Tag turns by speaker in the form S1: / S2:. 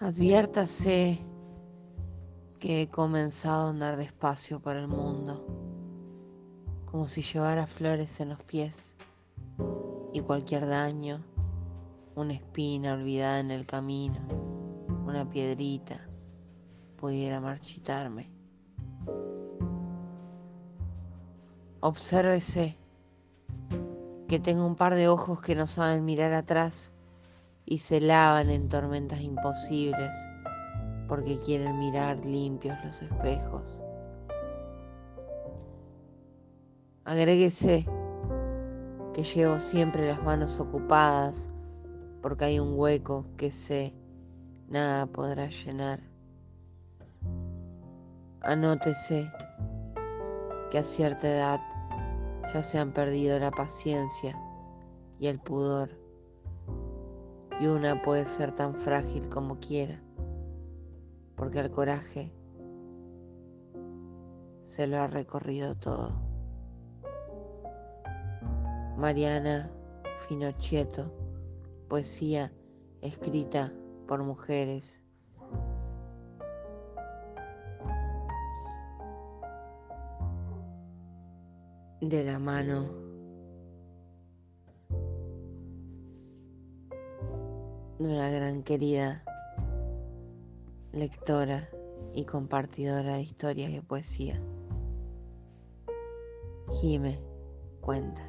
S1: Adviértase que he comenzado a andar despacio por el mundo, como si llevara flores en los pies y cualquier daño, una espina olvidada en el camino, una piedrita, pudiera marchitarme. Obsérvese que tengo un par de ojos que no saben mirar atrás y se lavan en tormentas imposibles porque quieren mirar limpios los espejos. Agréguese que llevo siempre las manos ocupadas porque hay un hueco que sé nada podrá llenar. Anótese que a cierta edad ya se han perdido la paciencia y el pudor y una puede ser tan frágil como quiera, porque el coraje se lo ha recorrido todo. Mariana Finocchieto, poesía escrita por mujeres. De la mano una gran querida lectora y compartidora de historias y poesía. Jime cuenta.